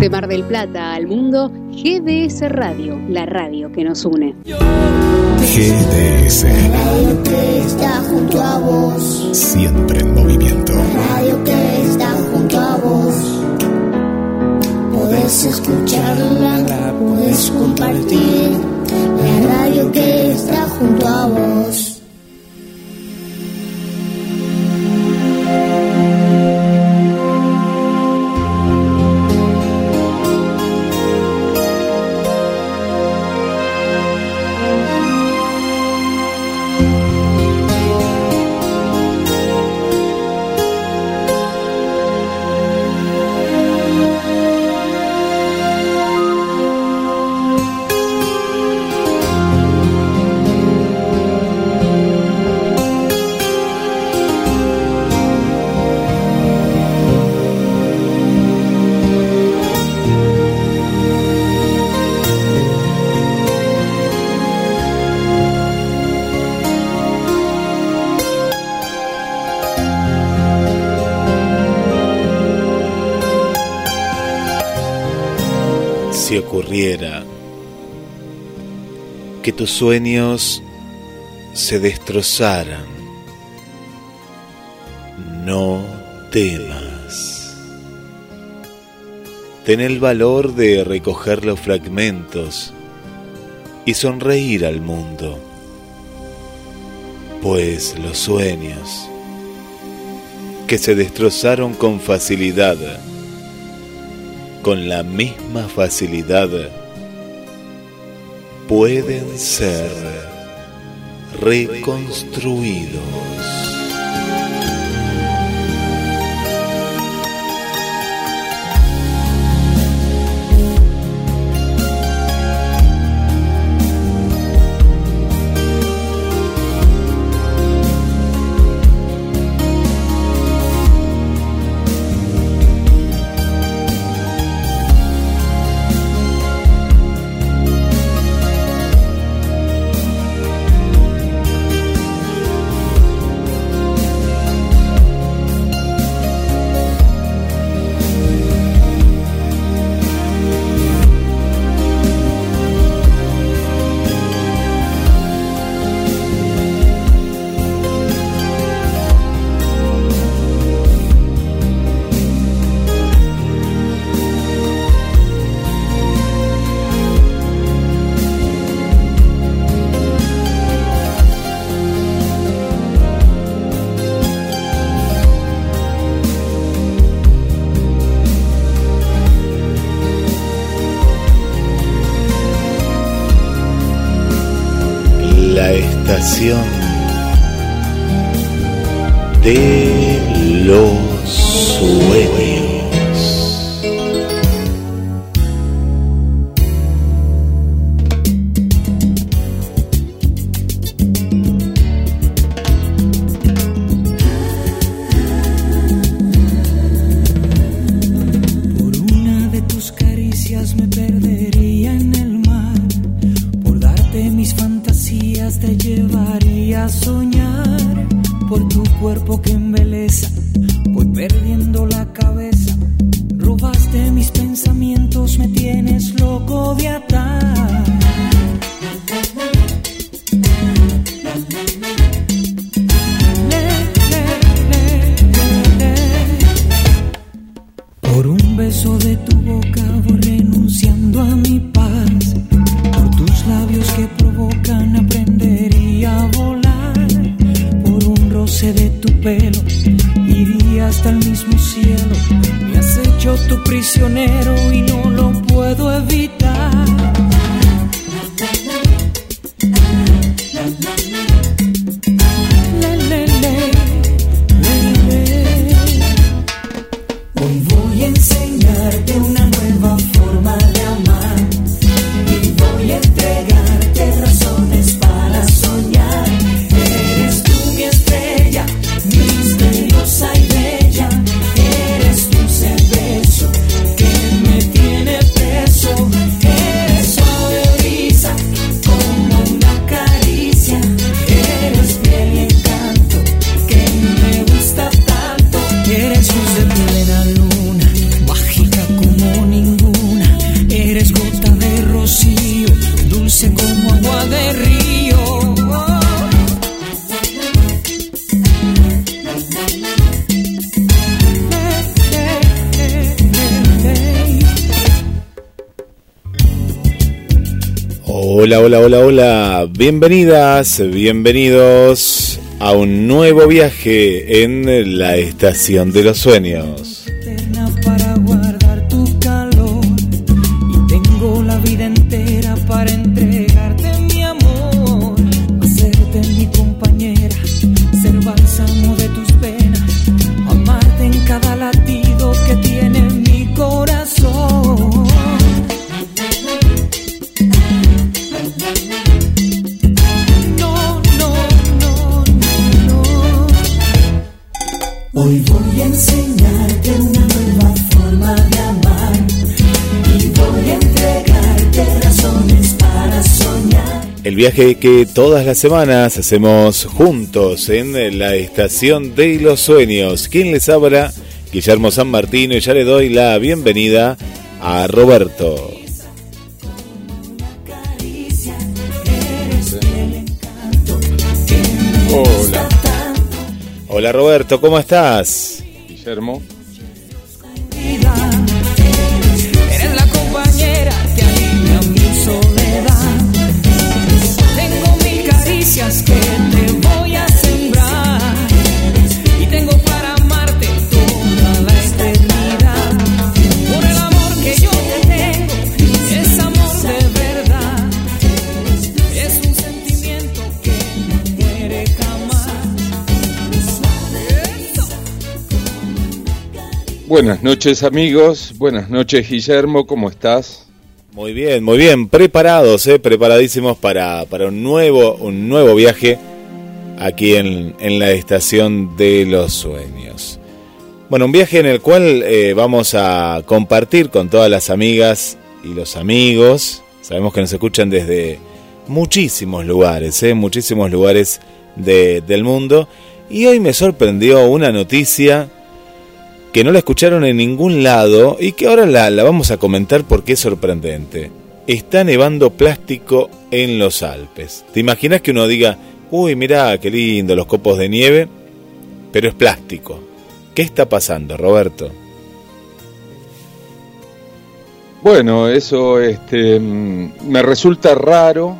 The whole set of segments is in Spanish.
De Mar del Plata al mundo, GDS Radio, la radio que nos une. GDS. La radio que está junto a vos. Siempre en movimiento. La radio que está junto a vos. Podés escucharla, podés compartir. La radio que está junto a vos. Que tus sueños se destrozaran, no temas. Ten el valor de recoger los fragmentos y sonreír al mundo, pues los sueños que se destrozaron con facilidad con la misma facilidad pueden ser reconstruidos. Estación Hola, hola, hola. Bienvenidas, bienvenidos a un nuevo viaje en la estación de los sueños. Viaje que todas las semanas hacemos juntos en la estación de los sueños. ¿Quién les habla? Guillermo San Martino y ya le doy la bienvenida a Roberto. Hola. Hola Roberto, ¿cómo estás? Guillermo. que te voy a sembrar y tengo para amarte toda la eternidad. Por el amor que yo te tengo, es amor de verdad. Es un sentimiento que no muere jamás. Buenas noches amigos, buenas noches Guillermo, ¿cómo estás? Muy bien, muy bien, preparados, eh, preparadísimos para, para un, nuevo, un nuevo viaje aquí en, en, la estación de los sueños. Bueno, un viaje en el cual eh, vamos a compartir con todas las amigas y los amigos. Sabemos que nos escuchan desde muchísimos lugares, eh, muchísimos lugares de, del mundo. Y hoy me sorprendió una noticia que no la escucharon en ningún lado y que ahora la, vamos a comentar porque es sorprendente. Está nevando plástico en los Alpes. ¿Te imaginas que uno diga, uy, mirá, qué lindo, los copos de nieve? Pero es plástico. ¿Qué está pasando, Roberto? Bueno, eso este, mm, me resulta raro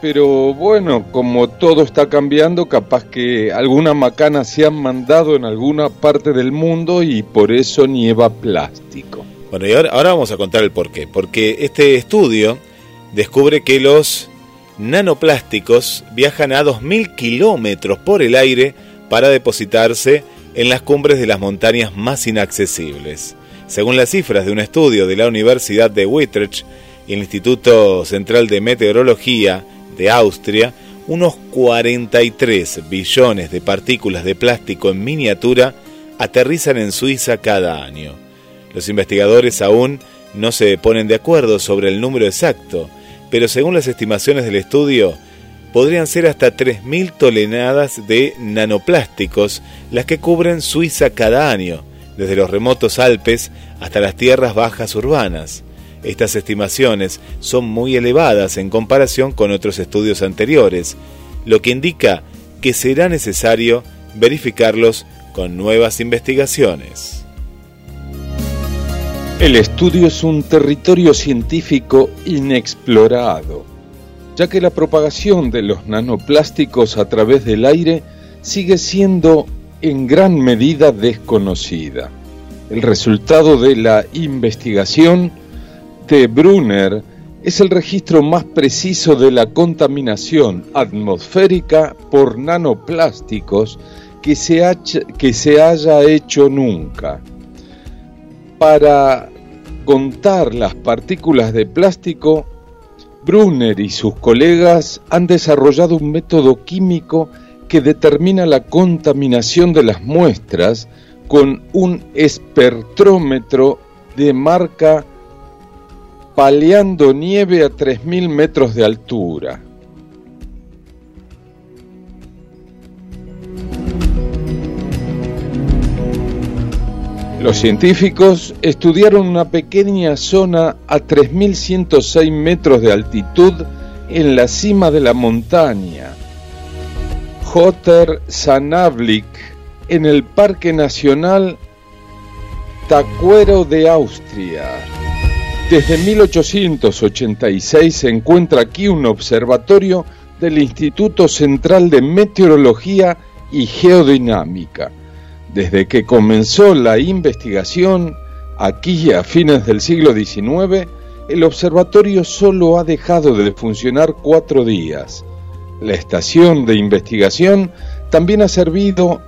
pero bueno, como todo está cambiando, capaz que alguna macana se han mandado en alguna parte del mundo y por eso nieva plástico. Bueno, y ahora, vamos a contar el porqué. Porque este estudio descubre que los nanoplásticos viajan a 2.000 kilómetros por el aire para depositarse en las cumbres de las montañas más inaccesibles. Según las cifras de un estudio de la Universidad de Utrecht el Instituto Central de Meteorología, de Austria, unos 43 billones de partículas de plástico en miniatura aterrizan en Suiza cada año. Los investigadores aún no se ponen de acuerdo sobre el número exacto, pero según las estimaciones del estudio, podrían ser hasta 3.000 toneladas de nanoplásticos las que cubren Suiza cada año, desde los remotos Alpes hasta las tierras bajas urbanas. Estas estimaciones son muy elevadas en comparación con otros estudios anteriores, lo que indica que será necesario verificarlos con nuevas investigaciones. El estudio es un territorio científico inexplorado, ya que la propagación de los nanoplásticos a través del aire sigue siendo en gran medida desconocida. El resultado de la investigación Brunner es el registro más preciso de la contaminación atmosférica por nanoplásticos que se, que se haya hecho nunca. Para contar las partículas de plástico, Brunner y sus colegas han desarrollado un método químico que determina la contaminación de las muestras con un espectrómetro de marca paleando nieve a 3.000 metros de altura. Los científicos estudiaron una pequeña zona a 3.106 metros de altitud en la cima de la montaña, Hotter Sanablik, en el Parque Nacional Tacuero de Austria. Desde 1886 se encuentra aquí un observatorio del Instituto Central de Meteorología y Geodinámica. Desde que comenzó la investigación, aquí a fines del siglo XIX, el observatorio solo ha dejado de funcionar cuatro días. La estación de investigación también ha servido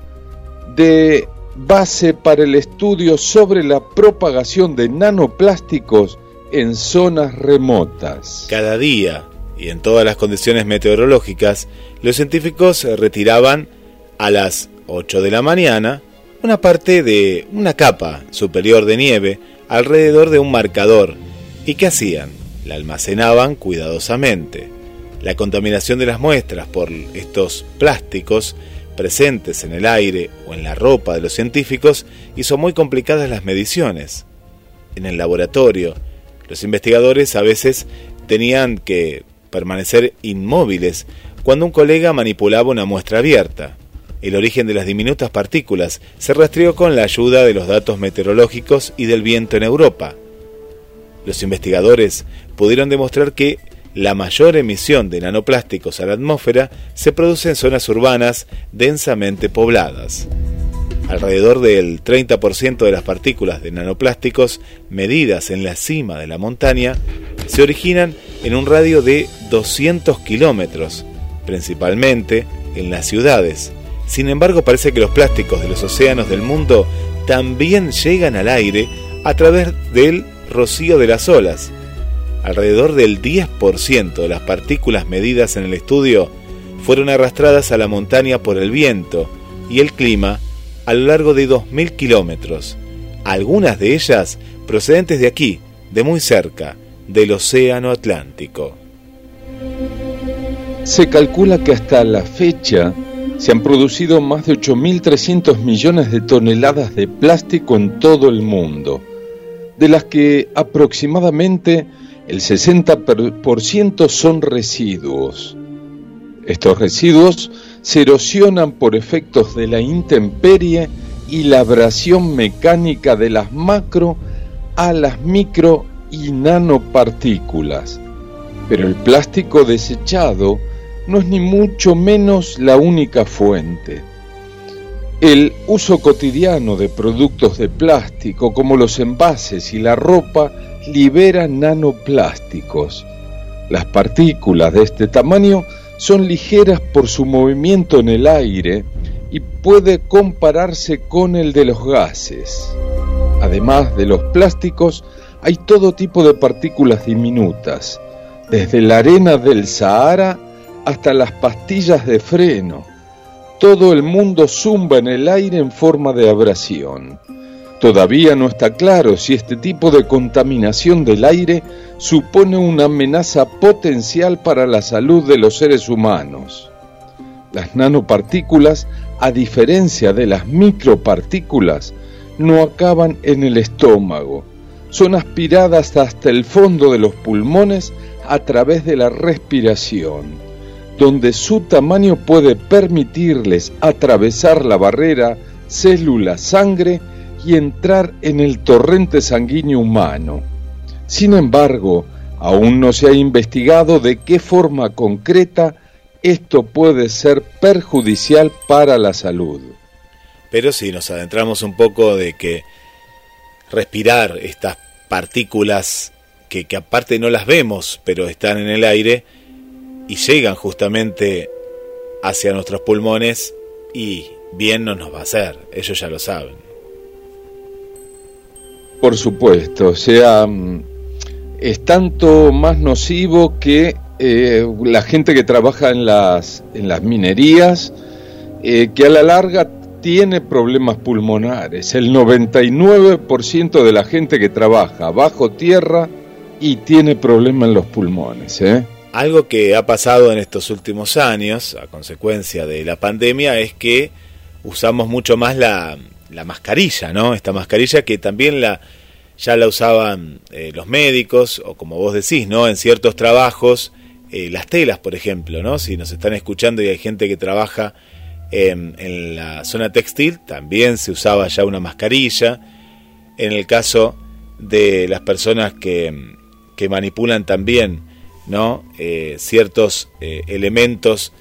de base para el estudio sobre la propagación de nanoplásticos en zonas remotas. Cada día y en todas las condiciones meteorológicas, los científicos retiraban a las 8 de la mañana una parte de una capa superior de nieve alrededor de un marcador. ¿Y qué hacían? La almacenaban cuidadosamente. La contaminación de las muestras por estos plásticos presentes en el aire o en la ropa de los científicos hizo muy complicadas las mediciones. En el laboratorio, los investigadores a veces tenían que permanecer inmóviles cuando un colega manipulaba una muestra abierta. El origen de las diminutas partículas se rastreó con la ayuda de los datos meteorológicos y del viento en Europa. Los investigadores pudieron demostrar que la mayor emisión de nanoplásticos a la atmósfera se produce en zonas urbanas densamente pobladas. Alrededor del 30% de las partículas de nanoplásticos medidas en la cima de la montaña se originan en un radio de 200 kilómetros, principalmente en las ciudades. Sin embargo, parece que los plásticos de los océanos del mundo también llegan al aire a través del rocío de las olas. Alrededor del 10% de las partículas medidas en el estudio fueron arrastradas a la montaña por el viento y el clima a lo largo de 2.000 kilómetros, algunas de ellas procedentes de aquí, de muy cerca, del Océano Atlántico. Se calcula que hasta la fecha se han producido más de 8.300 millones de toneladas de plástico en todo el mundo, de las que aproximadamente el 60% son residuos. Estos residuos se erosionan por efectos de la intemperie y la abrasión mecánica de las macro a las micro y nanopartículas. Pero el plástico desechado no es ni mucho menos la única fuente. El uso cotidiano de productos de plástico como los envases y la ropa libera nanoplásticos. Las partículas de este tamaño son ligeras por su movimiento en el aire y puede compararse con el de los gases. Además de los plásticos, hay todo tipo de partículas diminutas, desde la arena del Sahara hasta las pastillas de freno. Todo el mundo zumba en el aire en forma de abrasión. Todavía no está claro si este tipo de contaminación del aire supone una amenaza potencial para la salud de los seres humanos. Las nanopartículas, a diferencia de las micropartículas, no acaban en el estómago, son aspiradas hasta el fondo de los pulmones a través de la respiración, donde su tamaño puede permitirles atravesar la barrera célula-sangre y entrar en el torrente sanguíneo humano. Sin embargo, aún no se ha investigado de qué forma concreta esto puede ser perjudicial para la salud. Pero si nos adentramos un poco de que respirar estas partículas que, que aparte no las vemos, pero están en el aire y llegan justamente hacia nuestros pulmones y bien no nos va a hacer, ellos ya lo saben. Por supuesto, o sea, mm, es tanto más nocivo que eh, la gente que trabaja en las, en las minerías, eh, que a la larga tiene problemas pulmonares. El 99% de la gente que trabaja bajo tierra y tiene problemas en los pulmones. ¿eh? Algo que ha pasado en estos últimos años, a consecuencia de la pandemia, es que usamos mucho más la, la mascarilla, ¿no? Esta mascarilla que también la ya la usaban eh, los médicos o como vos decís, ¿no? En ciertos trabajos, eh, las telas, por ejemplo, ¿no? Si nos están escuchando y hay gente que trabaja en la zona textil, también se usaba ya una mascarilla. En el caso de las personas que, que manipulan también ¿no? Eh, ciertos elementos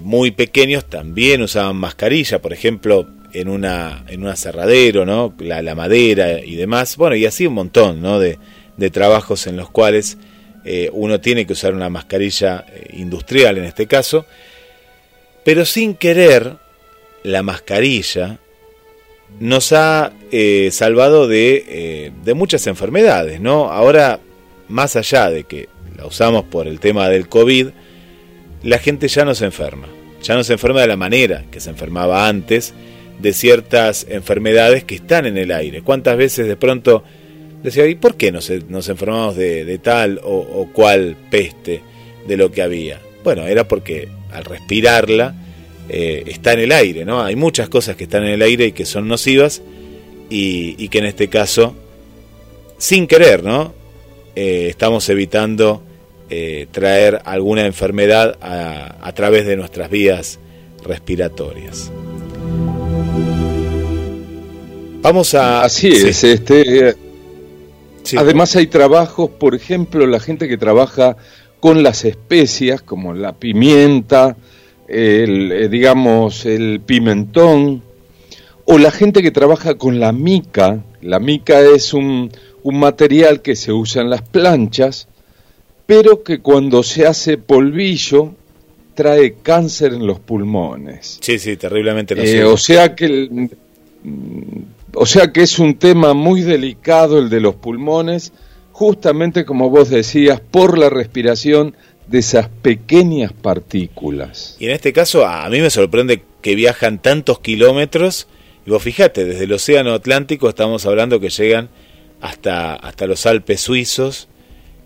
muy pequeños también usaban mascarilla, por ejemplo, en una en un aserradero, ¿no? La, madera y demás. Bueno, y así un montón, ¿no? De, de trabajos en los cuales uno tiene que usar una mascarilla industrial en este caso, pero sin querer la mascarilla nos ha salvado de, de muchas enfermedades, ¿no? Ahora, más allá de que la usamos por el tema del COVID, la gente ya no se enferma. Ya no se enferma de la manera que se enfermaba antes de ciertas enfermedades que están en el aire. ¿Cuántas veces de pronto decía, ¿y por qué nos, nos enfermamos de, tal o, cual peste de lo que había? Bueno, era porque al respirarla eh, está en el aire, ¿no? Hay muchas cosas que están en el aire y que son nocivas y, y que en este caso, sin querer, ¿no? Eh, estamos evitando eh, traer alguna enfermedad a, través de nuestras vías respiratorias. Vamos a... Así es, este... Además hay trabajos, por ejemplo, la gente que trabaja con las especias, como la pimienta, el, eh, digamos, el pimentón, o la gente que trabaja con la mica. La mica es un, un material que se usa en las planchas, pero que cuando se hace polvillo trae cáncer en los pulmones. Sí, sí, terriblemente. Eh, o sea que o sea que es un tema muy delicado el de los pulmones, justamente como vos decías, por la respiración de esas pequeñas partículas. Y en este caso a mí me sorprende que viajan tantos kilómetros, y vos fíjate, desde el Océano Atlántico estamos hablando que llegan hasta, hasta los Alpes suizos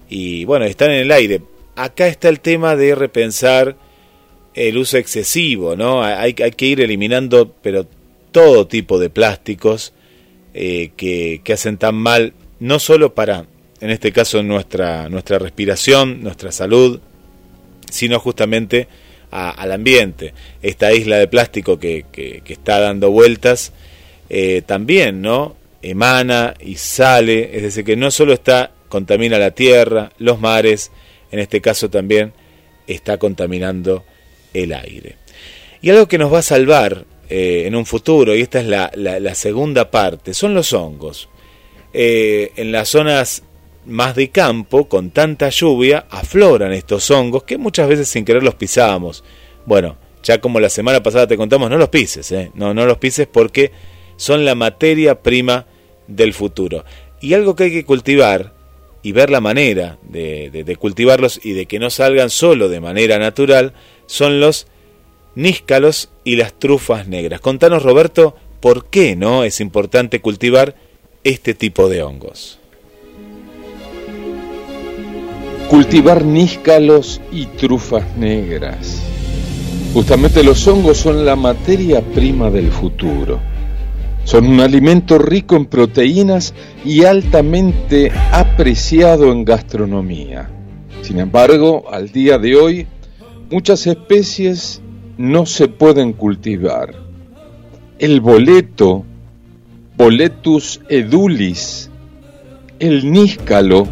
y bueno, están en el aire. Acá está el tema de repensar el uso excesivo, ¿no? Hay, hay que ir eliminando, pero todo tipo de plásticos eh, que, hacen tan mal, no solo para, en este caso, nuestra, nuestra respiración, nuestra salud, sino justamente al ambiente. Esta isla de plástico que, que, está dando vueltas, eh, también, ¿no? emana y sale, es decir, que no solo está contamina la tierra, los mares, en este caso también está contaminando el aire. Y algo que nos va a salvar eh, en un futuro, y esta es la, segunda parte, son los hongos. Eh, en las zonas más de campo, con tanta lluvia, afloran estos hongos que muchas veces sin querer los pisábamos. Bueno, ya como la semana pasada te contamos, no los pises, ¿eh? no, no los pises porque son la materia prima del futuro. Y algo que hay que cultivar y ver la manera de, cultivarlos y de que no salgan solo de manera natural son los níscalos y las trufas negras. Contanos, Roberto, por qué no es importante cultivar este tipo de hongos. Cultivar níscalos y trufas negras. Justamente los hongos son la materia prima del futuro. Son un alimento rico en proteínas y altamente apreciado en gastronomía. Sin embargo, al día de hoy, muchas especies no se pueden cultivar. El boleto, Boletus edulis, el níscalo,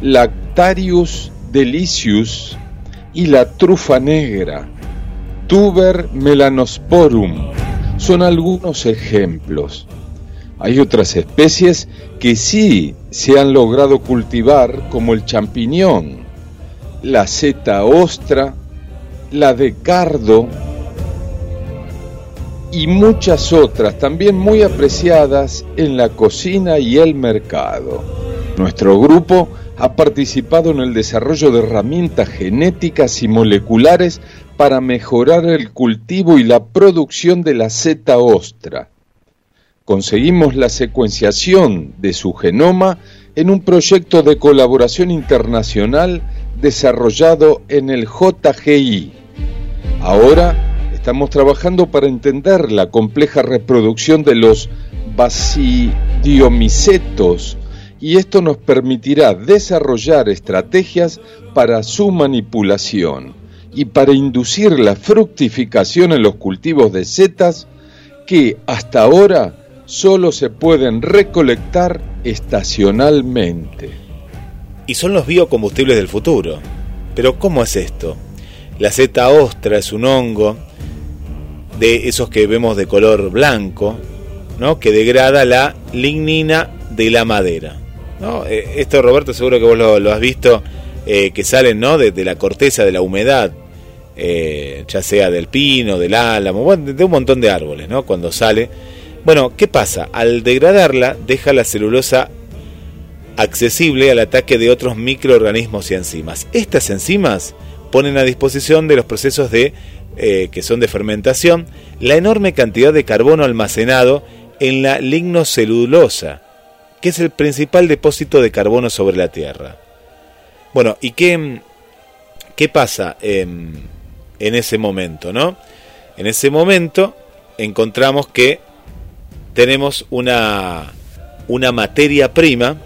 Lactarius delicius y la trufa negra, Tuber melanosporum son algunos ejemplos. Hay otras especies que sí se han logrado cultivar, como el champiñón, la seta ostra, la de cardo y muchas otras también muy apreciadas en la cocina y el mercado. Nuestro grupo ha participado en el desarrollo de herramientas genéticas y moleculares para mejorar el cultivo y la producción de la seta ostra. Conseguimos la secuenciación de su genoma en un proyecto de colaboración internacional desarrollado en el JGI. Ahora estamos trabajando para entender la compleja reproducción de los basidiomicetos y esto nos permitirá desarrollar estrategias para su manipulación y para inducir la fructificación en los cultivos de setas que hasta ahora solo se pueden recolectar estacionalmente. Y son los biocombustibles del futuro. Pero ¿cómo es esto? La zeta ostra es un hongo de esos que vemos de color blanco, ¿no? que degrada la lignina de la madera. Eh, esto, Roberto, seguro que vos lo, has visto, eh, que salen ¿no? de, la corteza, de la humedad, eh, ya sea del pino, del álamo, de un montón de árboles, ¿no? cuando sale. Bueno, ¿qué pasa? Al degradarla, deja la celulosa accesible al ataque de otros microorganismos y enzimas. Estas enzimas ponen a disposición de los procesos de que son de fermentación la enorme cantidad de carbono almacenado en la lignocelulosa, que es el principal depósito de carbono sobre la Tierra. Bueno, ¿y qué, qué pasa en, en ese momento? ¿no? En ese momento encontramos que tenemos una, una materia prima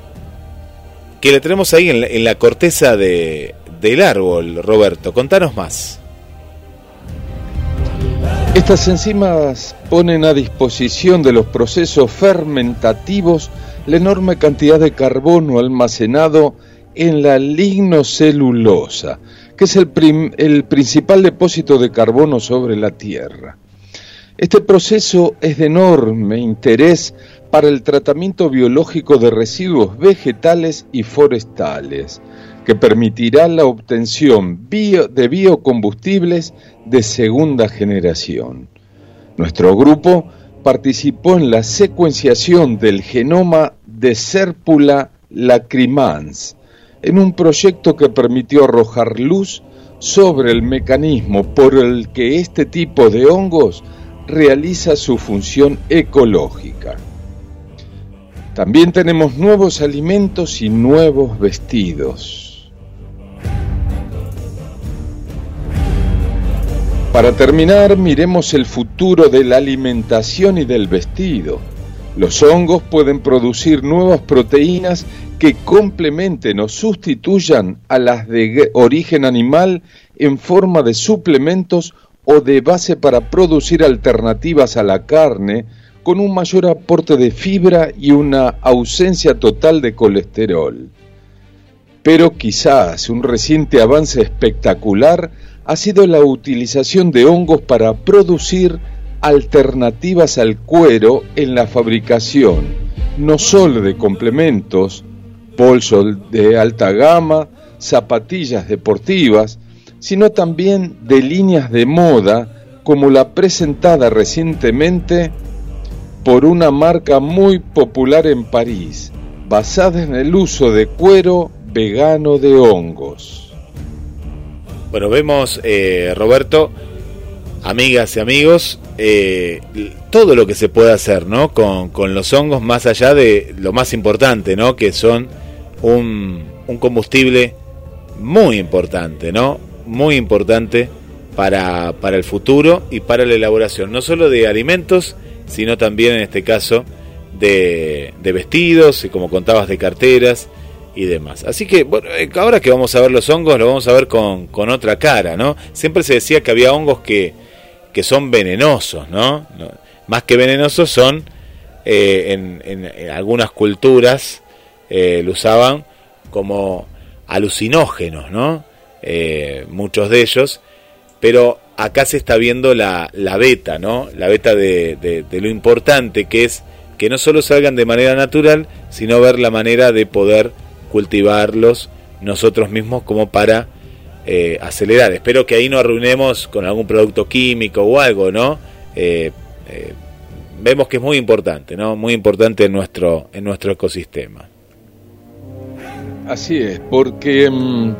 que le tenemos ahí la, en la corteza de, del árbol, Roberto. Contanos más. Estas enzimas ponen a disposición de los procesos fermentativos la enorme cantidad de carbono almacenado en la lignocelulosa, que es el, el, principal depósito de carbono sobre la Tierra. Este proceso es de enorme interés para el tratamiento biológico de residuos vegetales y forestales, que permitirá la obtención de biocombustibles de segunda generación. Nuestro grupo participó en la secuenciación del genoma de Serpula lacrimans, en un proyecto que permitió arrojar luz sobre el mecanismo por el que este tipo de hongos realiza su función ecológica. También tenemos nuevos alimentos y nuevos vestidos. Para terminar, miremos el futuro de la alimentación y del vestido. Los hongos pueden producir nuevas proteínas que complementen o sustituyan a las de origen animal en forma de suplementos o de base para producir alternativas a la carne con un mayor aporte de fibra y una ausencia total de colesterol. Pero quizás un reciente avance espectacular ha sido la utilización de hongos para producir alternativas al cuero en la fabricación, no solo de complementos, bolsos de alta gama, zapatillas deportivas, sino también de líneas de moda como la presentada recientemente por una marca muy popular en París, basada en el uso de cuero vegano de hongos. Bueno, vemos, eh, Roberto, amigas y amigos, eh, todo lo que se puede hacer ¿no? Con, con, los hongos, más allá de lo más importante, ¿no? que son un, un combustible muy importante, ¿no? muy importante para, para el futuro y para la elaboración, no solo de alimentos, sino también en este caso de, de vestidos y como contabas de carteras y demás. Así que bueno, eh, ahora que vamos a ver los hongos, lo vamos a ver con, otra cara, ¿no? Siempre se decía que había hongos que, que son venenosos, ¿no? Más que venenosos son, eh, en, algunas culturas eh, lo usaban como alucinógenos, ¿no? muchos de ellos, pero acá se está viendo la, la beta, ¿no? La beta de, de lo importante que es que no solo salgan de manera natural, sino ver la manera de poder cultivarlos nosotros mismos como para eh, acelerar. Espero que ahí no arruinemos con algún producto químico o algo, ¿no? Eh, eh, vemos que es muy importante, ¿no? Muy importante en nuestro, en nuestro ecosistema. Así es, porque mm,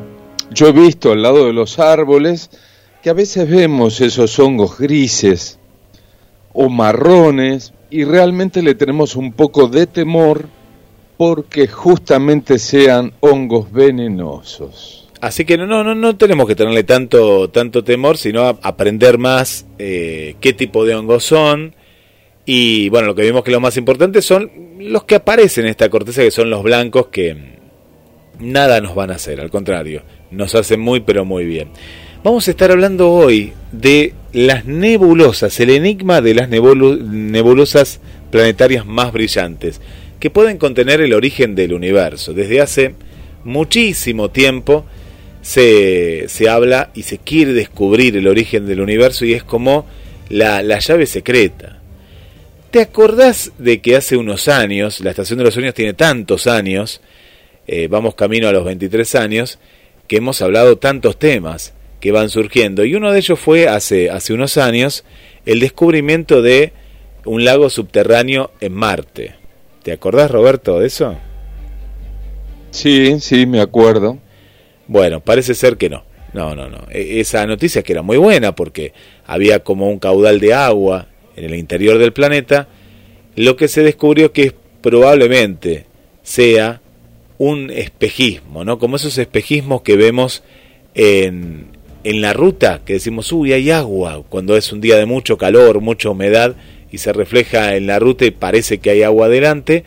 yo he visto al lado de los árboles que a veces vemos esos hongos grises o marrones y realmente le tenemos un poco de temor porque justamente sean hongos venenosos. Así que no, no, no tenemos que tenerle tanto, tanto temor, sino aprender más eh, qué tipo de hongos son. Y bueno, lo que vimos que lo más importante son los que aparecen en esta corteza, que son los blancos, que nada nos van a hacer, al contrario, nos hacen muy pero muy bien. Vamos a estar hablando hoy de las nebulosas, el enigma de las nebulosas planetarias más brillantes, que pueden contener el origen del universo. Desde hace muchísimo tiempo se, se habla y se quiere descubrir el origen del universo y es como la, la llave secreta. ¿Te acordás de que hace unos años, la Estación de los Sueños tiene tantos años, eh, vamos camino a los 23 años, que hemos hablado tantos temas que van surgiendo? Y uno de ellos fue hace, hace unos años el descubrimiento de un lago subterráneo en Marte. ¿Te acordás, Roberto, de eso? Sí, sí, me acuerdo. Bueno, parece ser que no. No, no, no. E, esa noticia que era muy buena porque había como un caudal de agua en el interior del planeta, lo que se descubrió que probablemente sea un espejismo, ¿no? Como esos espejismos que vemos en, en la ruta, que decimos, uy, hay agua, cuando es un día de mucho calor, mucha humedad, y se refleja en la ruta y parece que hay agua adelante,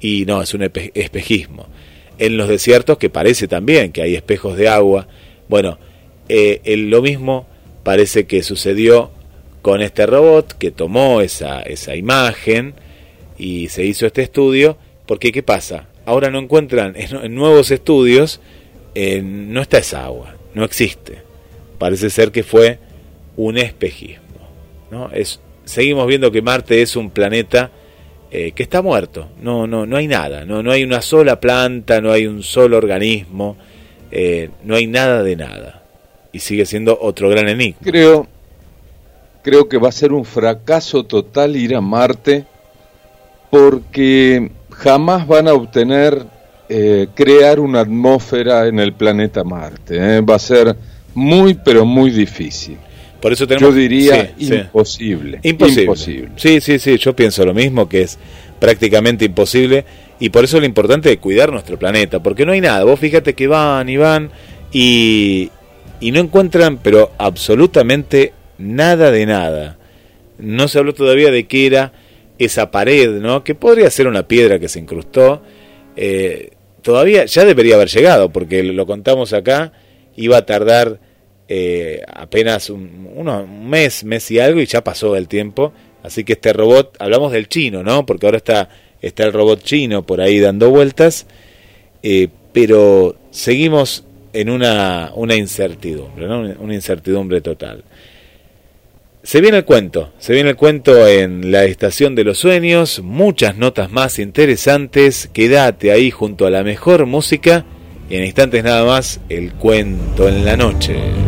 y no, es un espejismo. En los desiertos que parece también que hay espejos de agua. Bueno, eh, lo mismo parece que sucedió con este robot que tomó esa, esa imagen y se hizo este estudio, porque ¿qué pasa? Ahora no encuentran, en, nuevos estudios, eh, no está esa agua, no existe. Parece ser que fue un espejismo. ¿no? Es, seguimos viendo que Marte es un planeta eh, que está muerto, no, no, no hay nada, no, no hay una sola planta, no hay un solo organismo, eh, no hay nada de nada. Y sigue siendo otro gran enigma. Creo, creo que va a ser un fracaso total ir a Marte porque jamás van a obtener eh, crear una atmósfera en el planeta Marte. Va a ser muy, pero muy difícil. Por eso tenemos, yo diría imposible, imposible. Sí, sí, sí, yo pienso lo mismo, que es prácticamente imposible. Y por eso es lo importante de cuidar nuestro planeta, porque no hay nada. Vos fíjate que van y van y, y no encuentran, pero absolutamente nada de nada. No se habló todavía de qué era esa pared, ¿no? Que podría ser una piedra que se incrustó. Eh, todavía ya debería haber llegado, porque lo contamos acá, iba a tardar eh, apenas un, un mes, mes y algo, y ya pasó el tiempo. Así que este robot, hablamos del chino, ¿no? Porque ahora está, está el robot chino por ahí dando vueltas, eh, pero seguimos en una, una incertidumbre, ¿no? Una incertidumbre total. Se viene el cuento, se viene el cuento en la estación de los sueños, muchas notas más interesantes, quédate ahí junto a la mejor música y en instantes nada más el cuento en la noche.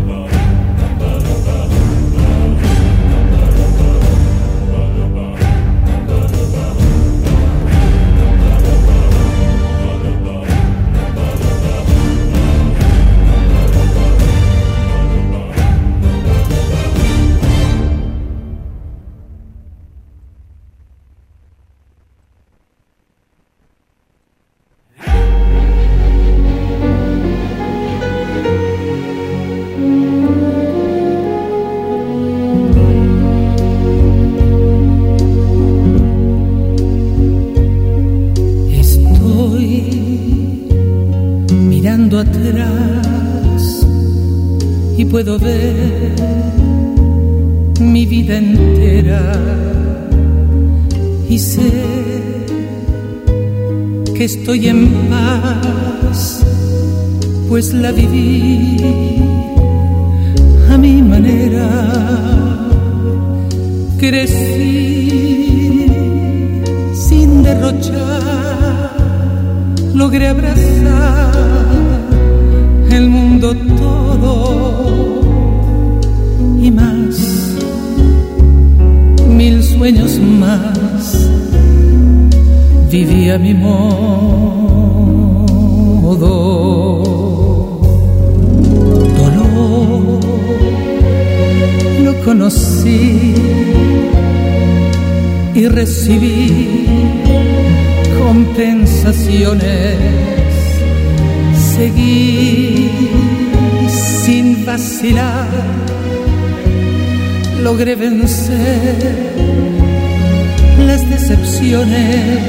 las decepciones.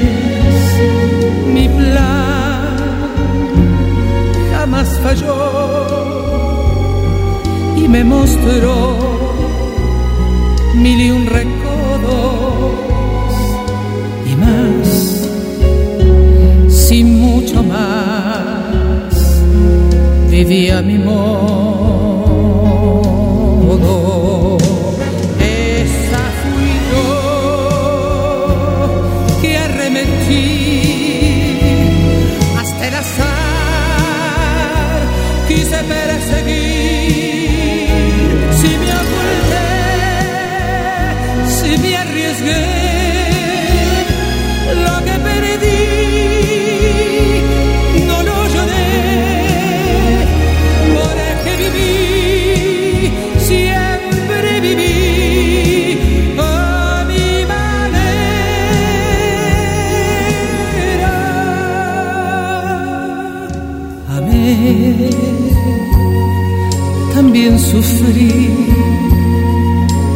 Mi plan jamás falló y me mostró mil y un recodos y más, sin mucho más, vivía mi amor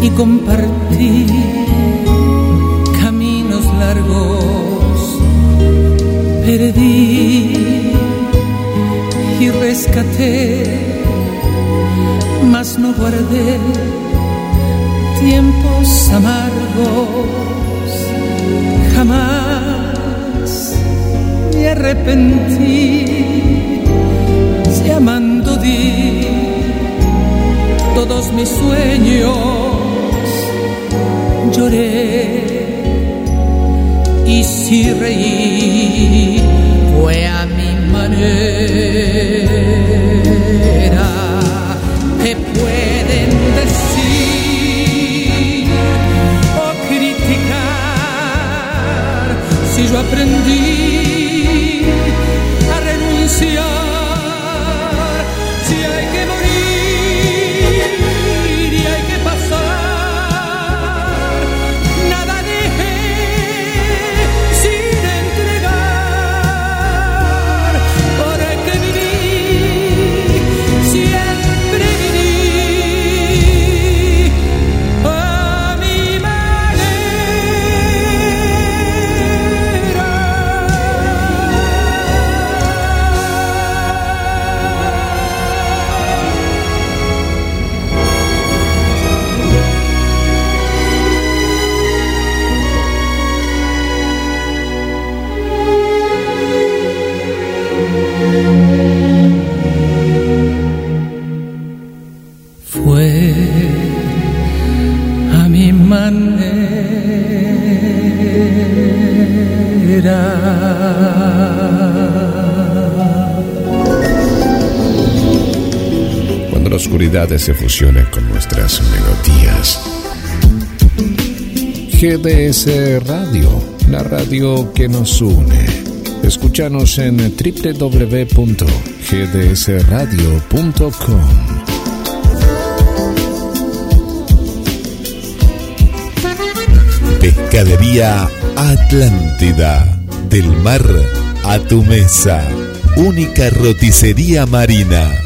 y compartí caminos largos perdí y rescaté, mas no guardé tiempos amargos. Jamás me arrepentí si amando di mis sueños. Lloré y si reí. Fue a mi manera. Te pueden decir o criticar. Si yo aprendí a renunciar, se fusiona con nuestras melodías. GDS Radio, la radio que nos une. Escúchanos en www.gdsradio.com. Pescadería Atlántida. Del mar a tu mesa. Única roticería marina.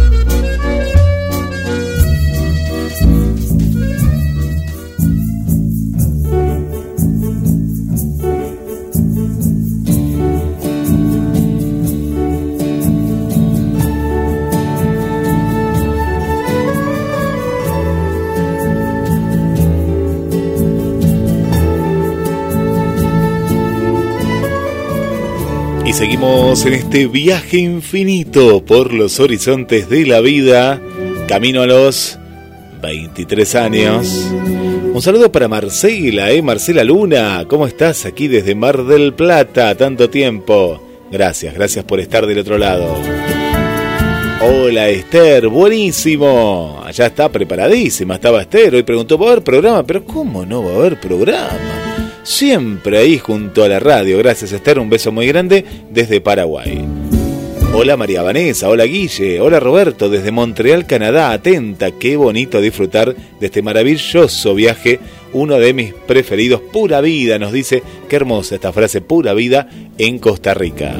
Seguimos en este viaje infinito por los horizontes de la vida, camino a los 23 años. Un saludo para Marcela, ¿eh? Marcela Luna, ¿cómo estás aquí desde Mar del Plata? Tanto tiempo. Gracias, gracias por estar del otro lado. Hola Esther, buenísimo. Allá está preparadísima, estaba Esther. Hoy preguntó, ¿va a haber programa? Pero ¿cómo no va a haber programa? Siempre ahí junto a la radio. Gracias Esther, un beso muy grande desde Paraguay. Hola María Vanessa, hola Guille, hola Roberto desde Montreal, Canadá. Atenta, qué bonito disfrutar de este maravilloso viaje. Uno de mis preferidos, pura vida, nos dice, qué hermosa esta frase, pura vida en Costa Rica.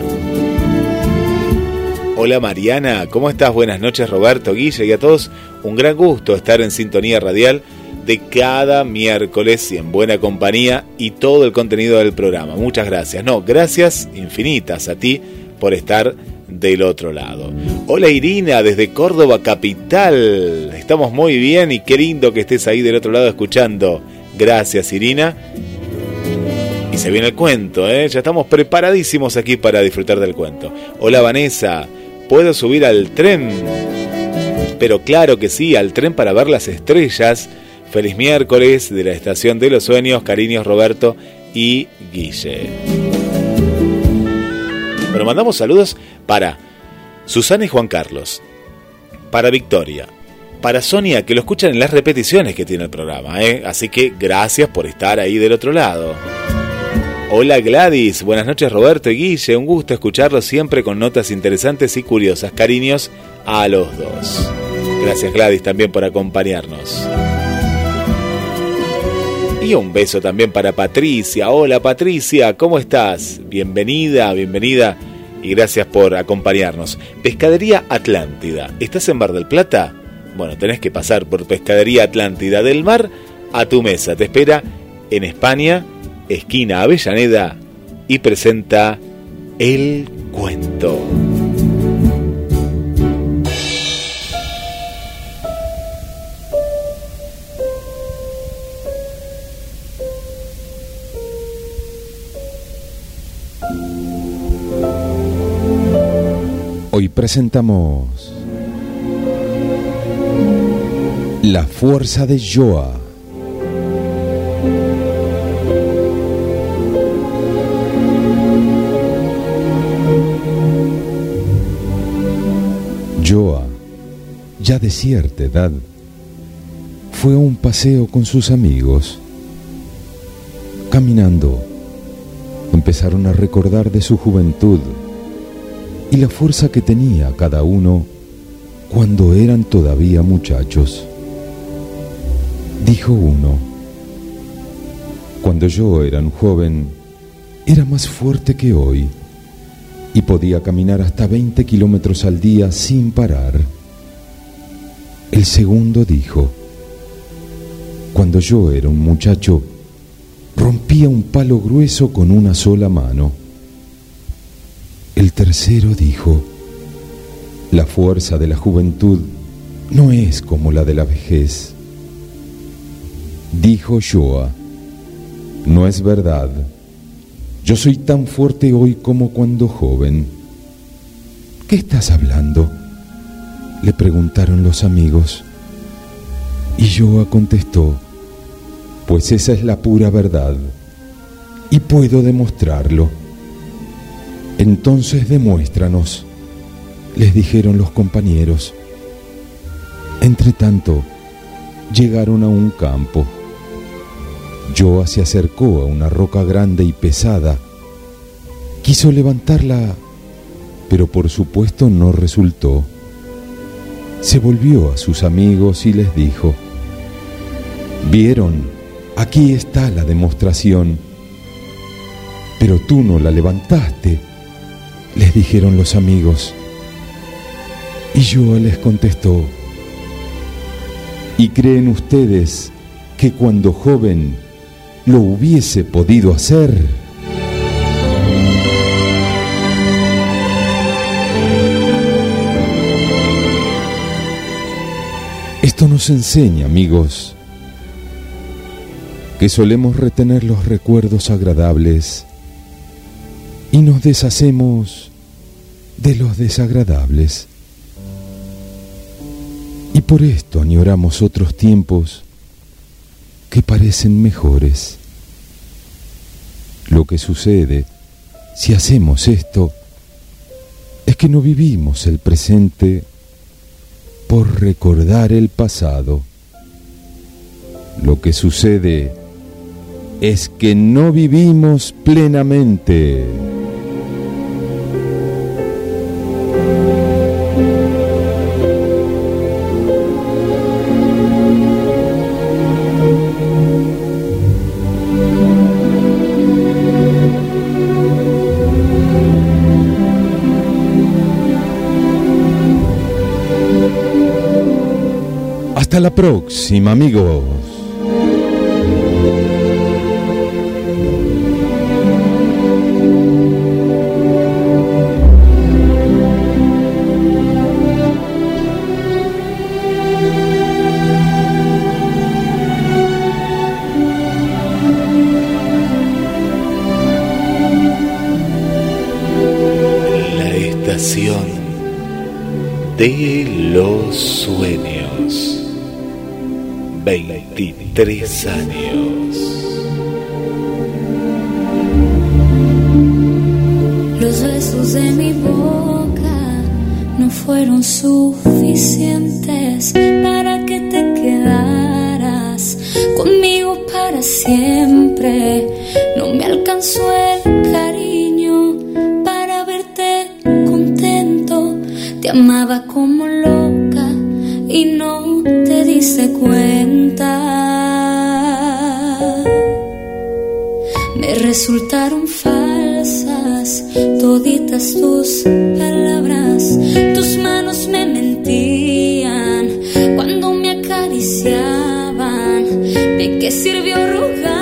Hola Mariana, ¿cómo estás? Buenas noches Roberto, Guille y a todos. Un gran gusto estar en sintonía radial de cada miércoles y en buena compañía y todo el contenido del programa. Muchas gracias. No, gracias infinitas a ti por estar del otro lado. Hola Irina desde Córdoba Capital. Estamos muy bien y qué lindo que estés ahí del otro lado escuchando. Gracias Irina. Y se viene el cuento, ¿eh? ya estamos preparadísimos aquí para disfrutar del cuento. Hola Vanessa, ¿puedo subir al tren? Pero claro que sí, al tren para ver las estrellas. Feliz miércoles de la Estación de los Sueños, cariños Roberto y Guille. Bueno, mandamos saludos para Susana y Juan Carlos, para Victoria, para Sonia, que lo escuchan en las repeticiones que tiene el programa, ¿eh? así que gracias por estar ahí del otro lado. Hola Gladys, buenas noches Roberto y Guille, un gusto escucharlos siempre con notas interesantes y curiosas. Cariños a los dos. Gracias Gladys también por acompañarnos. Y un beso también para Patricia. Hola Patricia, ¿cómo estás? Bienvenida, bienvenida y gracias por acompañarnos. Pescadería Atlántida. ¿Estás en Bar del Plata? Bueno, tenés que pasar por Pescadería Atlántida del mar a tu mesa. Te espera en España, esquina Avellaneda y presenta El Cuento. Hoy presentamos La fuerza de Joa. Joa, ya de cierta edad, fue a un paseo con sus amigos. Caminando, empezaron a recordar de su juventud y la fuerza que tenía cada uno cuando eran todavía muchachos. Dijo uno, cuando yo era un joven, era más fuerte que hoy y podía caminar hasta 20 kilómetros al día sin parar. El segundo dijo, cuando yo era un muchacho, rompía un palo grueso con una sola mano el tercero dijo, la fuerza de la juventud no es como la de la vejez. Dijo Joa, no es verdad, yo soy tan fuerte hoy como cuando joven. ¿Qué estás hablando? Le preguntaron los amigos. Y Joa contestó, pues esa es la pura verdad, y puedo demostrarlo. Entonces demuéstranos, les dijeron los compañeros. Entre tanto, llegaron a un campo. Joa se acercó a una roca grande y pesada. Quiso levantarla, pero por supuesto no resultó. Se volvió a sus amigos y les dijo, Vieron, aquí está la demostración, pero tú no la levantaste les dijeron los amigos. Y yo les contestó, ¿y creen ustedes que cuando joven lo hubiese podido hacer? Esto nos enseña, amigos, que solemos retener los recuerdos agradables y nos deshacemos de los desagradables. Y por esto añoramos otros tiempos que parecen mejores. Lo que sucede si hacemos esto es que no vivimos el presente por recordar el pasado. Lo que sucede es que no vivimos plenamente. Hasta la próxima, amigos. La estación de los 23 años. Los besos de mi boca no fueron suficientes para que te quedaras conmigo para siempre. No me alcanzó el Me resultaron falsas toditas tus palabras. Tus manos me mentían cuando me acariciaban. ¿De qué sirvió rogarte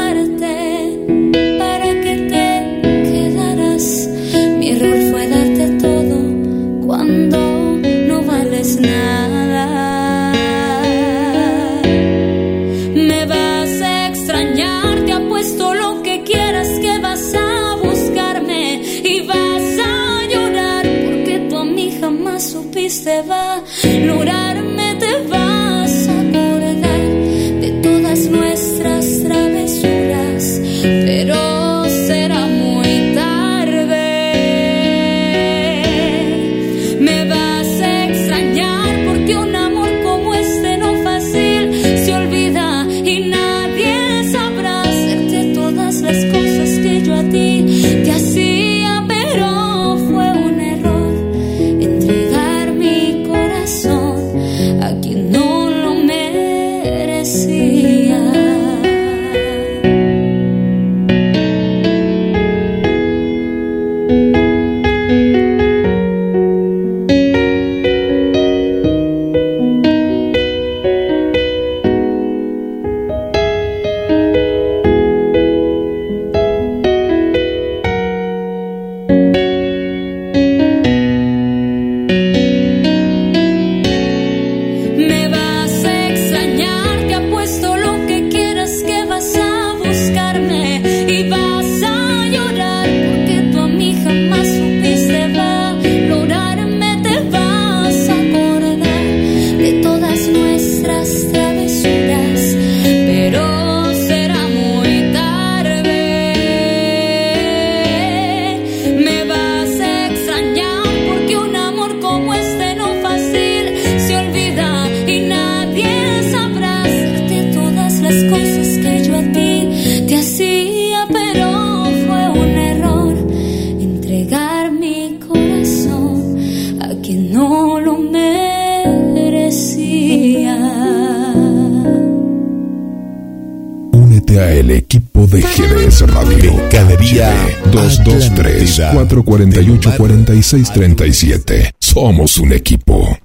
Radio. Pescadería 223-448-4637. Somos un equipo.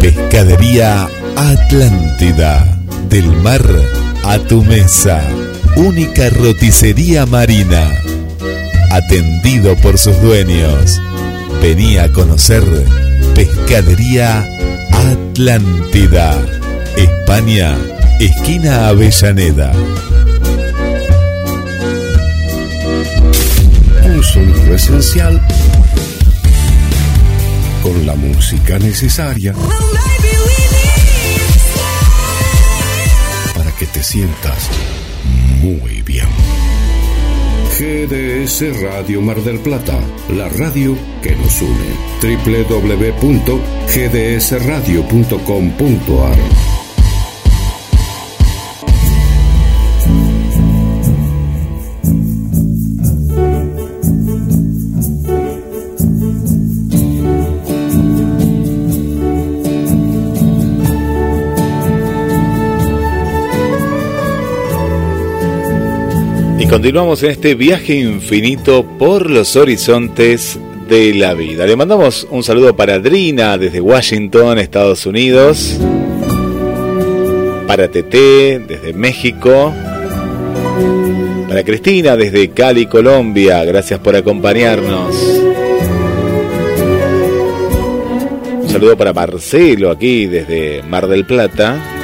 Pescadería Atlántida. Del mar a tu mesa. Única roticería marina. Atendido por sus dueños. Venía a conocer Pescadería Atlántida. España, esquina Avellaneda. Un sonido esencial con la música necesaria para que te sientas muy bien. GDS Radio Mar del Plata, la radio que nos une. www.gdsradio.com.ar continuamos en este viaje infinito por los horizontes de la vida. Le mandamos un saludo para Adrina desde Washington, Estados Unidos. Para Tete desde México. Para Cristina desde Cali, Colombia. Gracias por acompañarnos. Un saludo para Marcelo aquí desde Mar del Plata.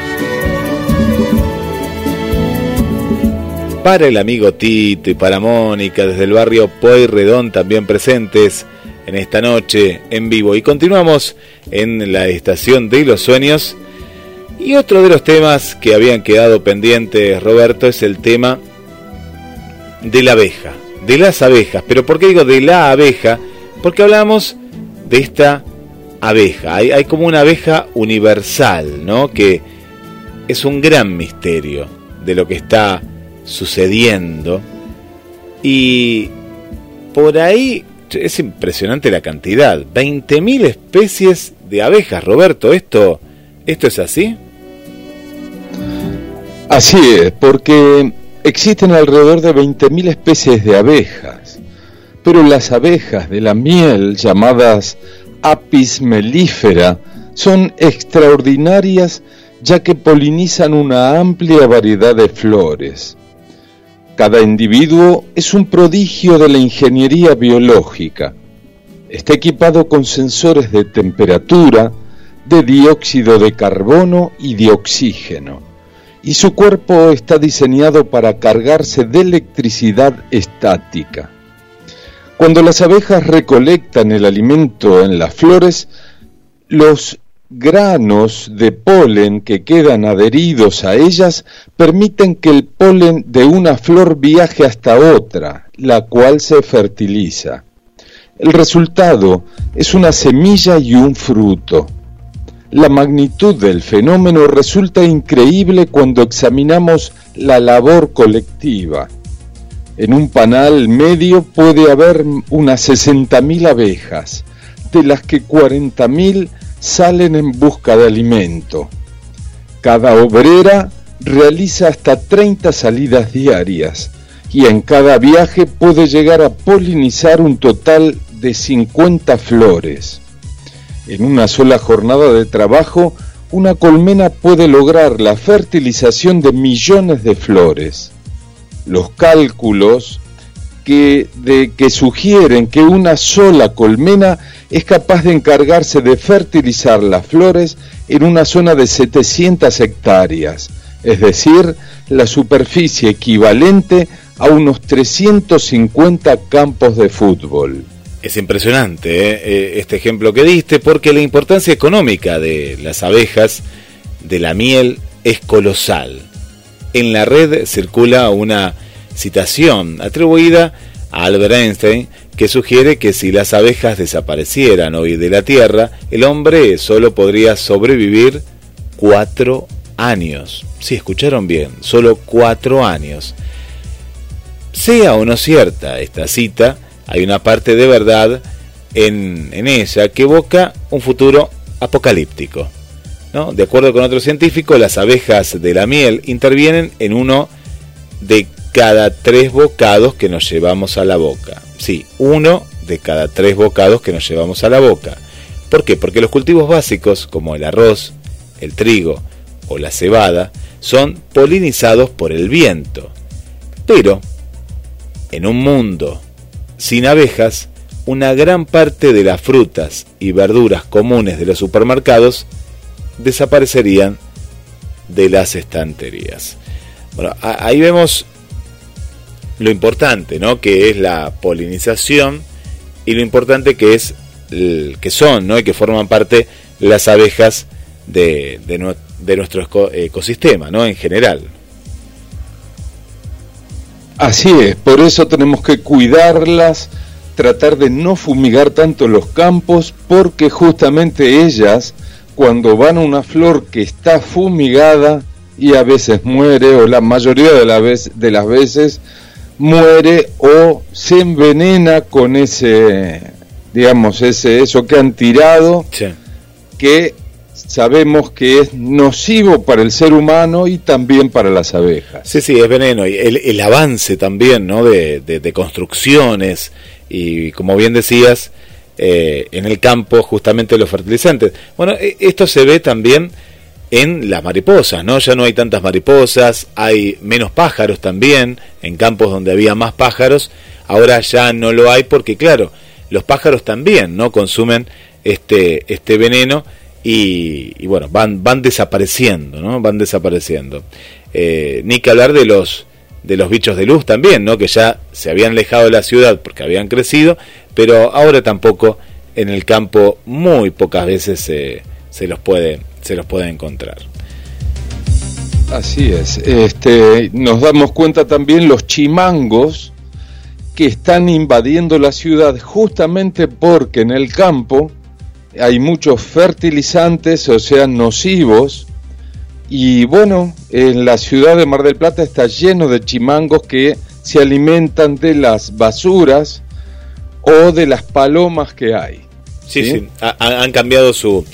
Para el amigo Tito y para Mónica desde el barrio Pueyrredón también presentes en esta noche en vivo. Y continuamos en la estación de los sueños. Y otro de los temas que habían quedado pendientes, Roberto, es el tema de la abeja, de las abejas. Pero ¿por qué digo de la abeja? Porque hablamos de esta abeja. Hay, hay como una abeja universal, ¿no? Que es un gran misterio de lo que está sucediendo. Y por ahí es impresionante la cantidad. 20.000 especies de abejas, Roberto. ¿Esto, ¿Esto es así? Así es, porque existen alrededor de 20.000 especies de abejas. Pero las abejas de la miel, llamadas Apis mellifera, son extraordinarias ya que polinizan una amplia variedad de flores. Cada individuo es un prodigio de la ingeniería biológica. Está equipado con sensores de temperatura, de dióxido de carbono y de oxígeno, y su cuerpo está diseñado para cargarse de electricidad estática. Cuando las abejas recolectan el alimento en las flores, los granos de polen que quedan adheridos a ellas permiten que el polen de una flor viaje hasta otra, la cual se fertiliza. El resultado es una semilla y un fruto. La magnitud del fenómeno resulta increíble cuando examinamos la labor colectiva. En un panal medio puede haber unas 60.000 abejas, de las que 40.000 salen en busca de alimento. Cada obrera realiza hasta 30 salidas diarias y en cada viaje puede llegar a polinizar un total de 50 flores. En una sola jornada de trabajo, una colmena puede lograr la fertilización de millones de flores. Los cálculos que, de, que sugieren que una sola colmena es capaz de encargarse de fertilizar las flores en una zona de 700 hectáreas, es decir, la superficie equivalente a unos 350 campos de fútbol. Es impresionante ¿eh? Eh, este ejemplo que diste porque la importancia económica de las abejas, de la miel, es colosal. En la red circula una citación atribuida a Albert Einstein que sugiere que si las abejas desaparecieran hoy de la Tierra, el hombre solo podría sobrevivir cuatro años. Si escucharon bien, solo cuatro años. Sea o no cierta esta cita, hay una parte de verdad en, en ella que evoca un futuro apocalíptico. ¿no? De acuerdo con otro científico, las abejas de la miel intervienen en uno de cada tres bocados que nos llevamos a la boca. Sí, uno de cada tres bocados que nos llevamos a la boca. ¿Por qué? Porque los cultivos básicos, como el arroz, el trigo o la cebada, son polinizados por el viento. Pero, en un mundo sin abejas, una gran parte de las frutas y verduras comunes de los supermercados desaparecerían de las estanterías. Bueno, ahí vemos lo importante, ¿no? Que es la polinización y lo importante que es que son, ¿no? Y que forman parte las abejas de, de, nuestro ecosistema, ¿no? En general. Así es, por eso tenemos que cuidarlas, tratar de no fumigar tanto los campos, porque justamente ellas, cuando van a una flor que está fumigada y a veces muere, o la mayoría de, la vez, de las veces muere o se envenena con ese, digamos, ese, eso que han tirado, que sabemos que es nocivo para el ser humano y también para las abejas. Sí, sí, es veneno. Y el, avance también, ¿no? De, de, construcciones y, como bien decías, eh, en el campo justamente los fertilizantes. Bueno, e, esto se ve también en las mariposas, ¿no? Ya no hay tantas mariposas, hay menos pájaros también, en campos donde había más pájaros, ahora ya no lo hay porque claro, los pájaros también, ¿no? consumen este este veneno y, bueno, van van desapareciendo, ¿no? Van desapareciendo. Eh, ni que hablar de los de los bichos de luz también, ¿no? Que ya se habían alejado de la ciudad porque habían crecido, pero ahora tampoco en el campo muy pocas veces se, se los puede se los puede encontrar. Así es. Este, nos damos cuenta también los chimangos que están invadiendo la ciudad justamente porque en el campo hay muchos fertilizantes, o sea, nocivos, y bueno, en la ciudad de Mar del Plata está lleno de chimangos que se alimentan de las basuras o de las palomas que hay. Sí, sí, han cambiado su,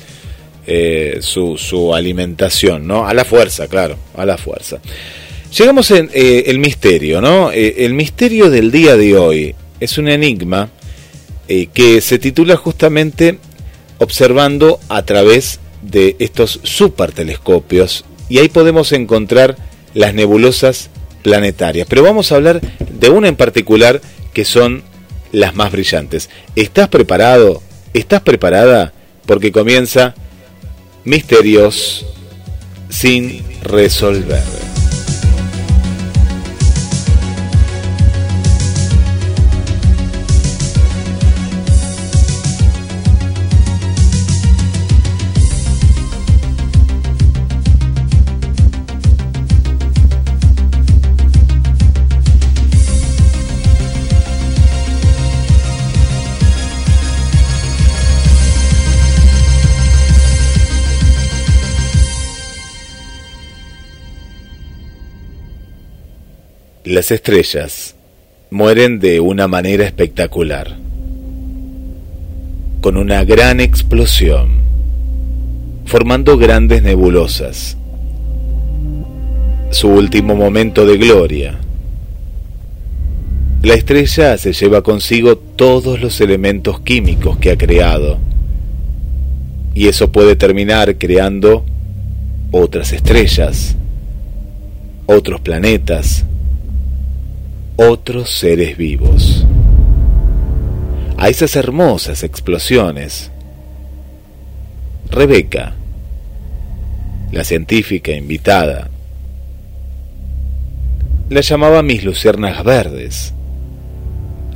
eh, su, alimentación, ¿no? A la fuerza, claro, a la fuerza. Llegamos en eh, el misterio, ¿no? Eh, el misterio del día de hoy es un enigma que se titula justamente Observando a través de estos supertelescopios y ahí podemos encontrar las nebulosas planetarias. Pero vamos a hablar de una en particular que son las más brillantes. ¿Estás preparado? ¿Estás preparada? Porque comienza Misterios sin resolver. Las estrellas mueren de una manera espectacular, con una gran explosión, formando grandes nebulosas. Su último momento de gloria. La estrella se lleva consigo todos los elementos químicos que ha creado, y eso puede terminar creando otras estrellas, otros planetas, otros seres vivos. A esas hermosas explosiones, Rebeca, la científica invitada, la llamaba mis luciernas verdes.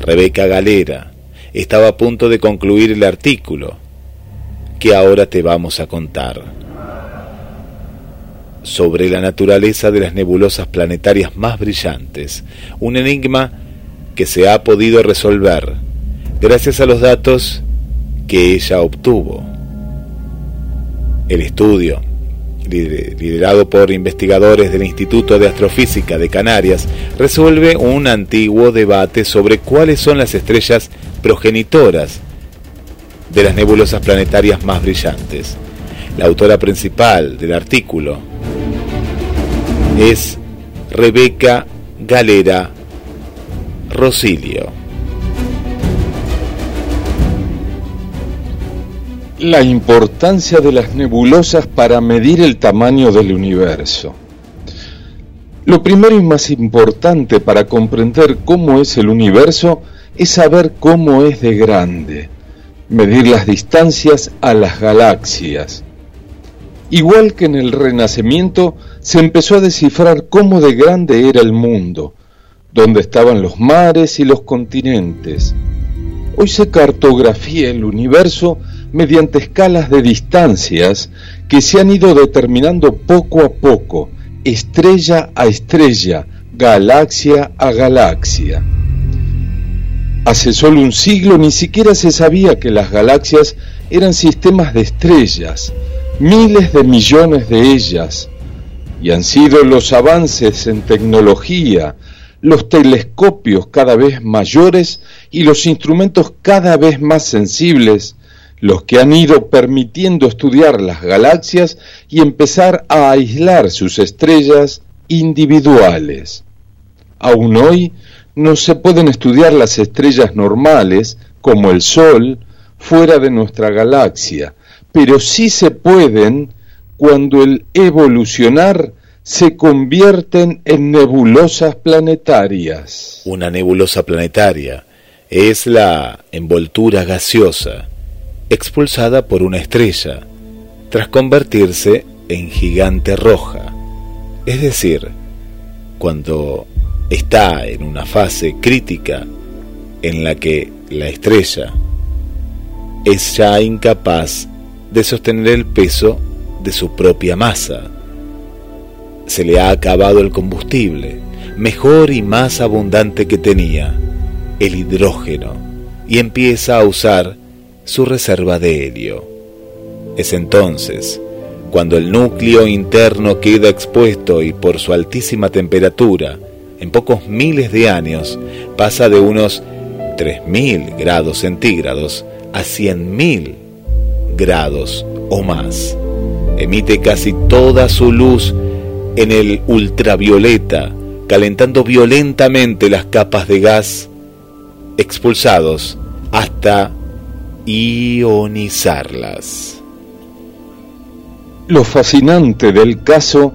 Rebeca Galera estaba a punto de concluir el artículo que ahora te vamos a contar sobre la naturaleza de las nebulosas planetarias más brillantes, un enigma que se ha podido resolver gracias a los datos que ella obtuvo. El estudio, liderado por investigadores del Instituto de Astrofísica de Canarias, resuelve un antiguo debate sobre cuáles son las estrellas progenitoras de las nebulosas planetarias más brillantes. La autora principal del artículo, es Rebeca Galera Rosilio. La importancia de las nebulosas para medir el tamaño del universo. Lo primero y más importante para comprender cómo es el universo es saber cómo es de grande, medir las distancias a las galaxias. Igual que en el Renacimiento, se empezó a descifrar cómo de grande era el mundo, dónde estaban los mares y los continentes. Hoy se cartografía el universo mediante escalas de distancias que se han ido determinando poco a poco, estrella a estrella, galaxia a galaxia. Hace solo un siglo ni siquiera se sabía que las galaxias eran sistemas de estrellas, miles de millones de ellas, y han sido los avances en tecnología, los telescopios cada vez mayores y los instrumentos cada vez más sensibles los que han ido permitiendo estudiar las galaxias y empezar a aislar sus estrellas individuales. Aún hoy no se pueden estudiar las estrellas normales, como el Sol, fuera de nuestra galaxia, pero sí se pueden cuando el evolucionar se convierten en nebulosas planetarias. Una nebulosa planetaria es la envoltura gaseosa expulsada por una estrella tras convertirse en gigante roja. Es decir, cuando está en una fase crítica en la que la estrella es ya incapaz de sostener el peso de su propia masa. Se le ha acabado el combustible, mejor y más abundante que tenía, el hidrógeno, y empieza a usar su reserva de helio. Es entonces cuando el núcleo interno queda expuesto y por su altísima temperatura, en pocos miles de años, pasa de unos 3.000 grados centígrados a 100.000 grados o más. Emite casi toda su luz en el ultravioleta, calentando violentamente las capas de gas expulsados hasta ionizarlas. Lo fascinante del caso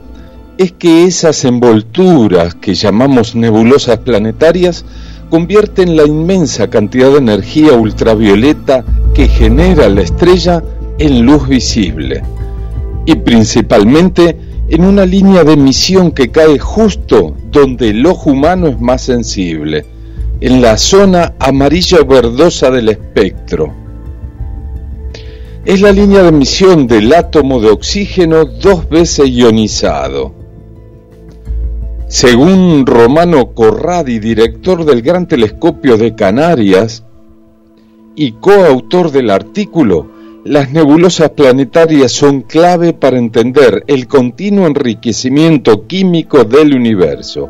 es que esas envolturas que llamamos nebulosas planetarias convierten la inmensa cantidad de energía ultravioleta que genera la estrella en luz visible y principalmente en una línea de emisión que cae justo donde el ojo humano es más sensible, en la zona amarilla verdosa del espectro. Es la línea de emisión del átomo de oxígeno dos veces ionizado. Según Romano Corradi, director del Gran Telescopio de Canarias y coautor del artículo, las nebulosas planetarias son clave para entender el continuo enriquecimiento químico del universo,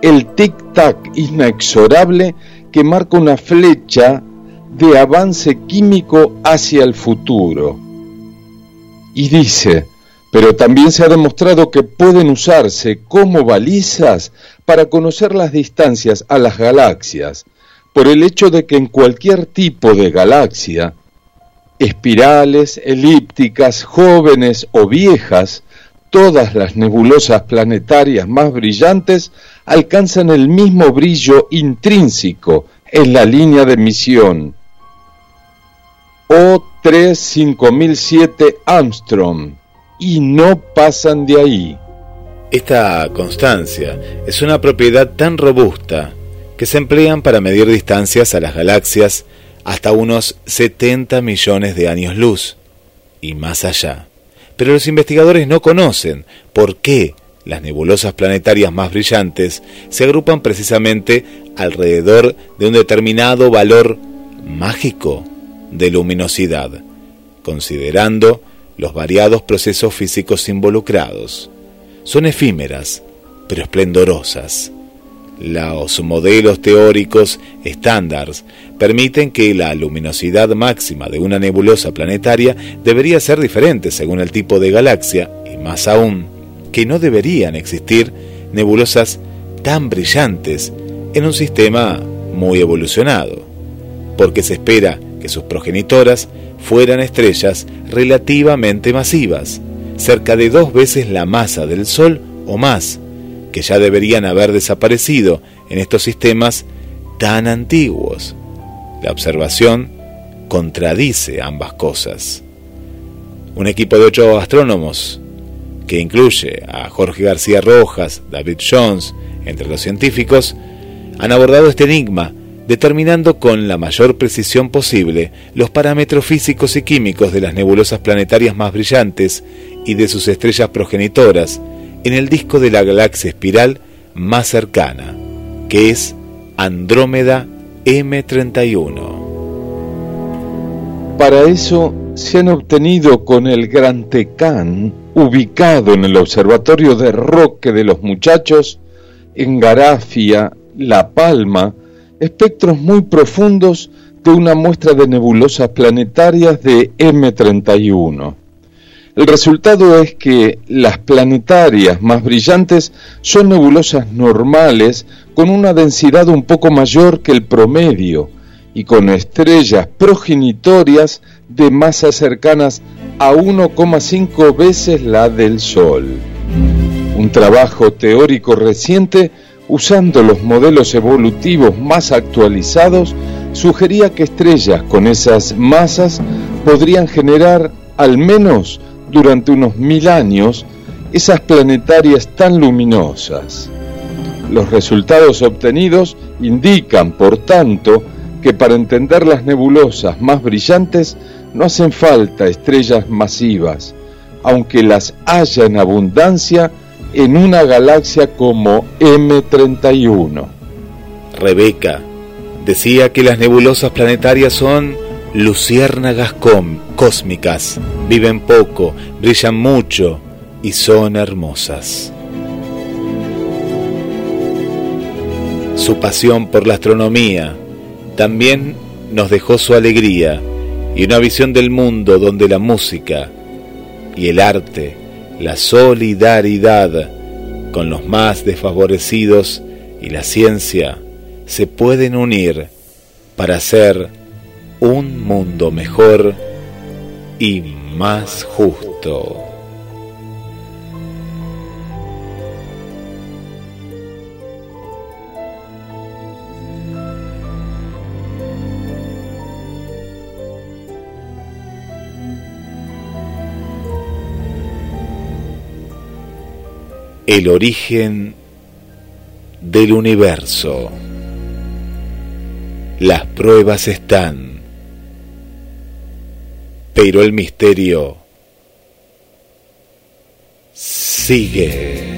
el tic-tac inexorable que marca una flecha de avance químico hacia el futuro. Y dice, pero también se ha demostrado que pueden usarse como balizas para conocer las distancias a las galaxias, por el hecho de que en cualquier tipo de galaxia, espirales, elípticas, jóvenes o viejas, todas las nebulosas planetarias más brillantes alcanzan el mismo brillo intrínseco en la línea de emisión. O35007 Armstrong y no pasan de ahí. Esta constancia es una propiedad tan robusta que se emplean para medir distancias a las galaxias hasta unos 70 millones de años luz y más allá. Pero los investigadores no conocen por qué las nebulosas planetarias más brillantes se agrupan precisamente alrededor de un determinado valor mágico de luminosidad, considerando los variados procesos físicos involucrados. Son efímeras, pero esplendorosas. Los modelos teóricos estándares permiten que la luminosidad máxima de una nebulosa planetaria debería ser diferente según el tipo de galaxia y más aún que no deberían existir nebulosas tan brillantes en un sistema muy evolucionado, porque se espera que sus progenitoras fueran estrellas relativamente masivas, cerca de dos veces la masa del Sol o más, que ya deberían haber desaparecido en estos sistemas tan antiguos. La observación contradice ambas cosas. Un equipo de ocho astrónomos, que incluye a Jorge García Rojas, David Jones, entre los científicos, han abordado este enigma determinando con la mayor precisión posible los parámetros físicos y químicos de las nebulosas planetarias más brillantes y de sus estrellas progenitoras en el disco de la galaxia espiral más cercana, que es Andrómeda M31. Para eso se han obtenido con el Gran Tecán, ubicado en el Observatorio de Roque de los Muchachos, en Garafia, La Palma, espectros muy profundos de una muestra de nebulosas planetarias de M31. El resultado es que las planetarias más brillantes son nebulosas normales con una densidad un poco mayor que el promedio y con estrellas progenitorias de masas cercanas a 1,5 veces la del Sol. Un trabajo teórico reciente usando los modelos evolutivos más actualizados, sugería que estrellas con esas masas podrían generar, al menos durante unos mil años, esas planetarias tan luminosas. Los resultados obtenidos indican, por tanto, que para entender las nebulosas más brillantes no hacen falta estrellas masivas, aunque las haya en abundancia en una galaxia como M31. Rebeca decía que las nebulosas planetarias son luciérnagas cósmicas, viven poco, brillan mucho y son hermosas. Su pasión por la astronomía también nos dejó su alegría y una visión del mundo donde la música y el arte, la solidaridad con los más desfavorecidos y la ciencia se pueden unir para hacer un mundo mejor y más justo. el origen del universo. Las pruebas están, pero el misterio sigue.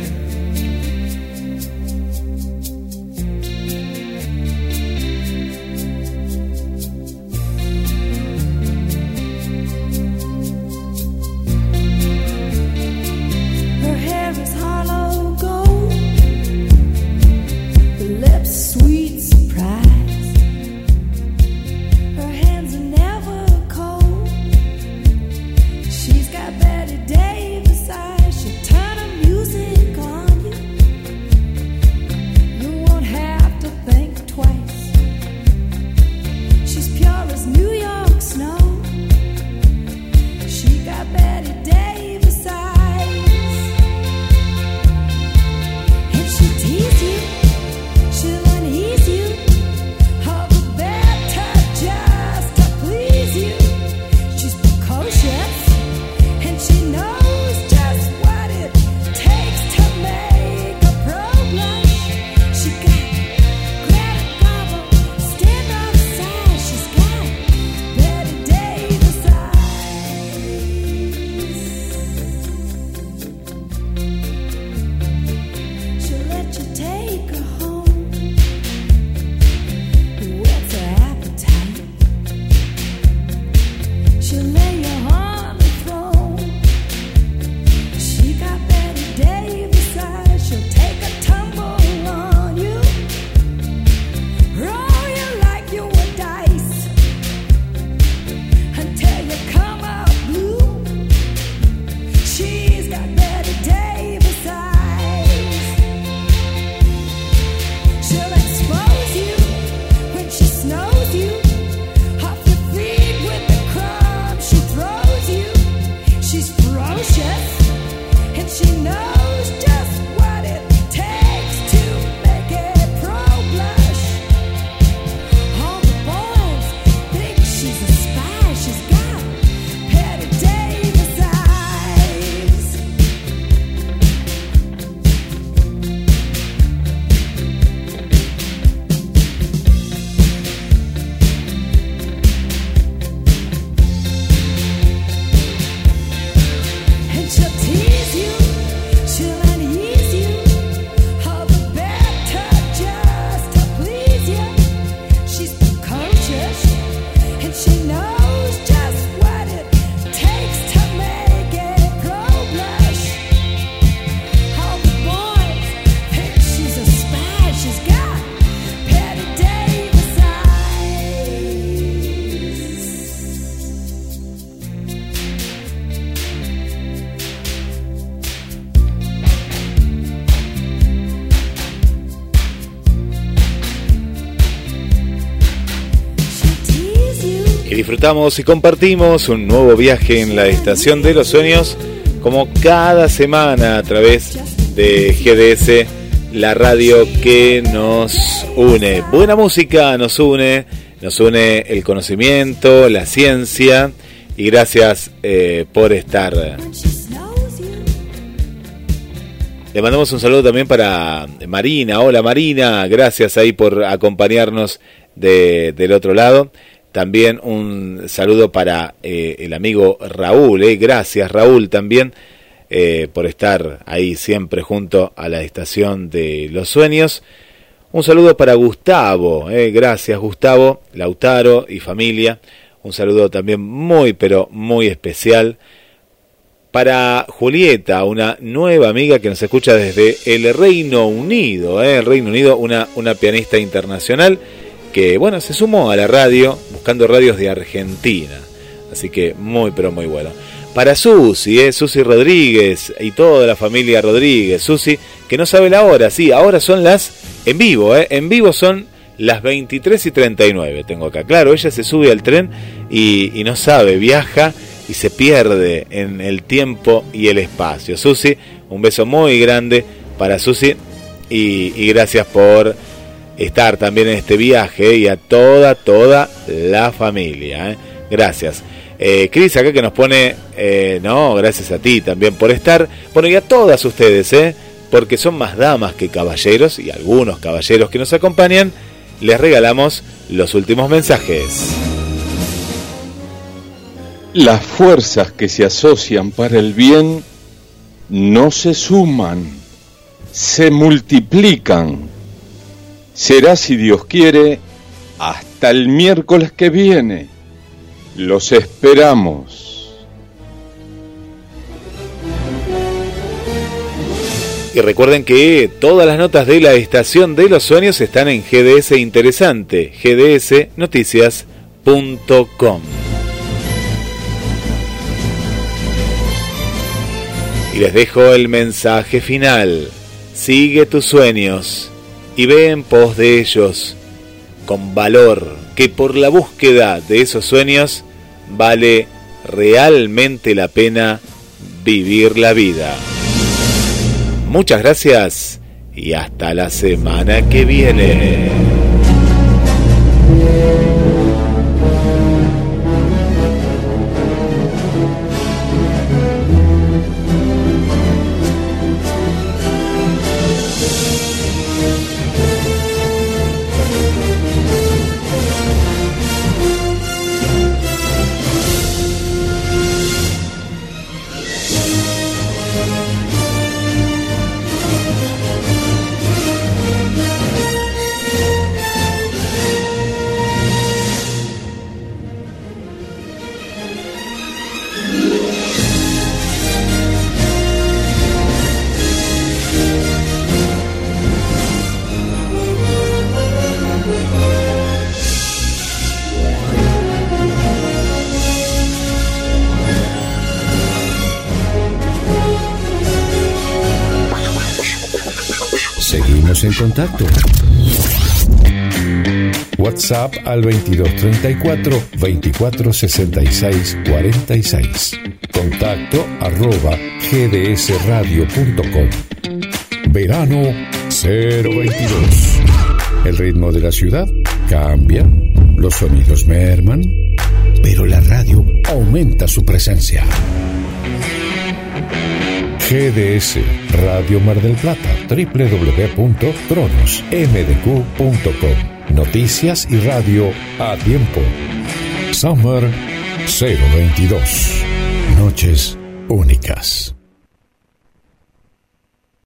Disfrutamos y compartimos un nuevo viaje en la Estación de los Sueños, como cada semana a través de GDS, la radio que nos une. Buena música nos une, nos une el conocimiento, la ciencia y gracias eh, por estar. Le mandamos un saludo también para Marina. Hola Marina, gracias ahí por acompañarnos de, del otro lado. También un saludo para eh, el amigo Raúl. Eh. Gracias Raúl también eh, por estar ahí siempre junto a la estación de los sueños. Un saludo para Gustavo. Gracias Gustavo, Lautaro y familia. Un saludo también muy pero muy especial para Julieta, una nueva amiga que nos escucha desde el Reino Unido, el Reino Unido, una, una pianista internacional que, bueno, se sumó a la radio buscando radios de Argentina. Así que muy, pero muy bueno. Para Susi, ¿eh? Susi Rodríguez y toda la familia Rodríguez. Susi, que no sabe la hora, sí, ahora son las en vivo, ¿eh? en vivo son las 23 y 39. Tengo acá, claro, ella se sube al tren y, y no sabe, viaja y se pierde en el tiempo y el espacio. Susi, un beso muy grande para Susi y, gracias por estar también en este viaje y a toda, toda la familia. ¿eh? Gracias. Eh, Cris acá que nos pone, eh, no, gracias a ti también por estar. Bueno, y a todas ustedes, porque son más damas que caballeros y algunos caballeros que nos acompañan, les regalamos los últimos mensajes. Las fuerzas que se asocian para el bien no se suman, se multiplican. Será, si Dios quiere, hasta el miércoles que viene. Los esperamos. Y recuerden que todas las notas de la Estación de los Sueños están en GDS Interesante, gdsnoticias.com. Y les dejo el mensaje final. Sigue tus sueños y ve en pos de ellos con valor, que por la búsqueda de esos sueños vale realmente la pena vivir la vida. Muchas gracias y hasta la semana que viene. Contacto. WhatsApp al 2234 2466 46. Contacto arroba gdsradio.com. Verano 022. El ritmo de la ciudad cambia, los sonidos merman, pero la radio aumenta su presencia. GDS Radio Mar del Plata, www.cronosmdq.com. Noticias y radio a tiempo. Summer 022. Noches únicas.